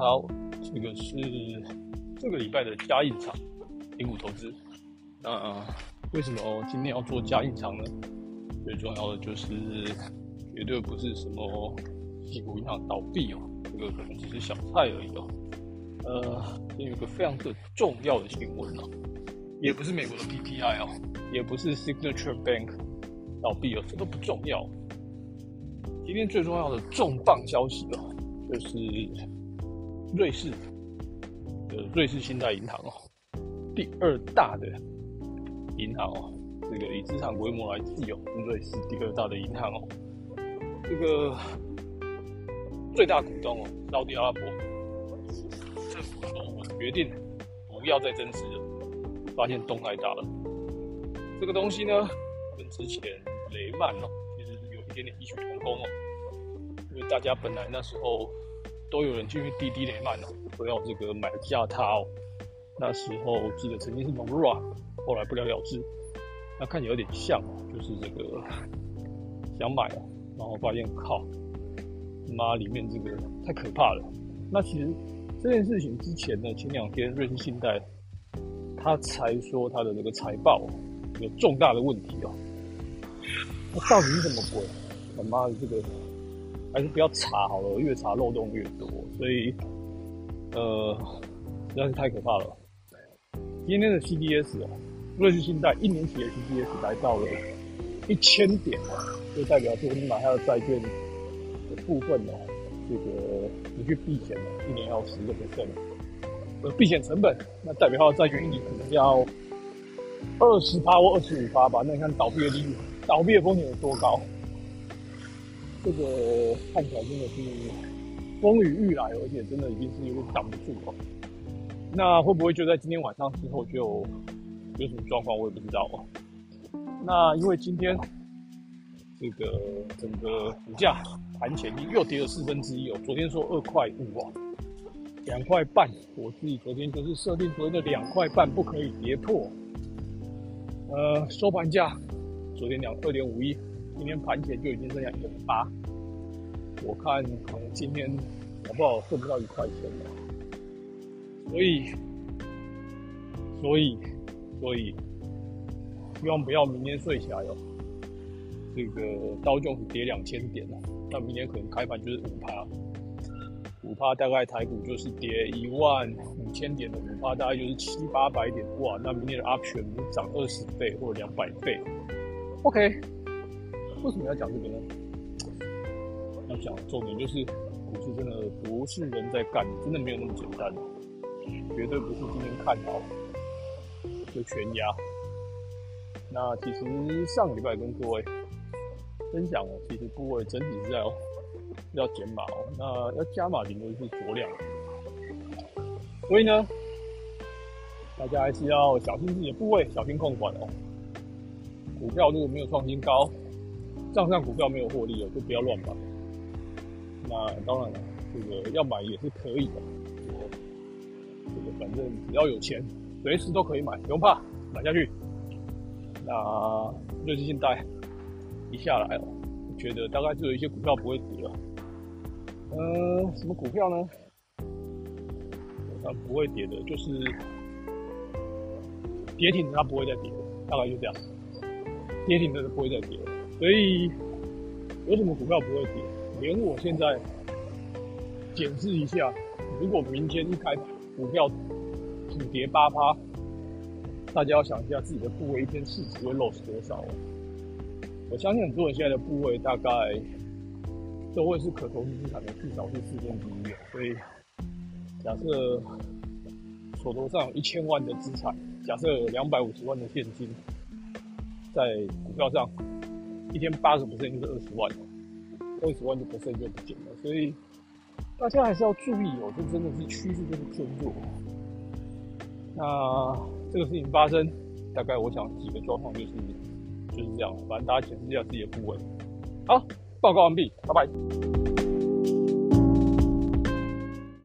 好，这个是这个礼拜的加印场零股投资。那为什么今天要做加印厂呢？最重要的就是绝对不是什么硅谷银行倒闭哦，这个可能只是小菜而已哦。呃，有一个非常的重要的新闻哦，也不是美国的 PPI 哦，也不是 Signature Bank 倒闭哦，这都不重要。今天最重要的重磅消息哦，就是瑞士的瑞士信贷银行哦，第二大的银行哦，这个以资产规模来计哦，瑞士第二大的银行哦，这个最大股东哦，沙特阿拉伯政府说，我决定不要再增持了，发现洞太大了。这个东西呢，跟之前雷曼哦。其实有一点点异曲同工哦，因为大家本来那时候都有人进去滴滴雷曼哦，都要这个买下它哦。那时候记得曾经是 Nomura，后来不了了之。那看起来有点像哦，就是这个想买哦，然后发现靠，妈里面这个太可怕了。那其实这件事情之前呢，前两天瑞士信贷他才说他的这个财报有重大的问题哦。那到底是什么鬼？他妈的，这个还是不要查好了，越查漏洞越多，所以呃，实在是太可怕了。今天的 CDS 哦，瑞士信贷一年期的 CDS 来到了一千点就代表说你买它的债券的部分哦，这个你去避险了，一年要十个 percent，呃，避险成本，那代表它的债券一年可能要二十趴或二十五趴吧？那你看倒闭的利率。倒闭的风险有多高？这个看起来真的是风雨欲来，而且真的已经是有点挡不住了。那会不会就在今天晚上之后就有什么状况？我也不知道哦。那因为今天这个整个股价盘前又跌了四分之一哦。昨天说二块五哦，两块半，我自己昨天就是设定昨天的两块半不可以跌破。呃，收盘价。昨天两二点五亿，今天盘前就已经剩下一点八，我看可能今天搞不好挣不到一块钱了。所以，所以，所以，希望不要明天睡起来哦。这个刀就是跌两千点了，那明天可能开盘就是五趴，五趴大概台股就是跌一万五千点的五趴，大概就是七八百点哇，那明天的 option 涨二十倍或者两百倍。OK，为什么要讲这个呢？要讲重点就是，股市真的不是人在干，真的没有那么简单，绝对不是今天看好就全压。那其实上个礼拜跟各位分享哦，其实部位整体是要要减码哦，那要加码顶多是酌量。所以呢，大家还是要小心自己的部位，小心控管哦。股票如果没有创新高，账上股票没有获利了，就不要乱买。那当然了，这个要买也是可以的。这个反正只要有钱，随时都可以买，不用怕，买下去。那瑞士信贷一下来哦，我觉得大概就有一些股票不会跌了。嗯，什么股票呢？它不会跌的，就是跌停它不会再跌了，大概就这样。跌停的是不会再跌了，所以有什么股票不会跌？连我现在检视一下，如果明天一开盘股票只跌八趴，大家要想一下自己的部位一天市值会漏失多少？我相信很多人现在的部位大概都会是可投资资产的至少是四分之一，所以假设手头上有一千万的资产，假设有两百五十万的现金。在股票上，一天八个 percent 就是二十万，二十万就不剩就不见了，所以大家还是要注意哦，这真的是趋势，就是偏弱。那这个事情发生，大概我想几个状况就是就是这样，反正大家检视一下自己的部位。好，报告完毕，拜拜。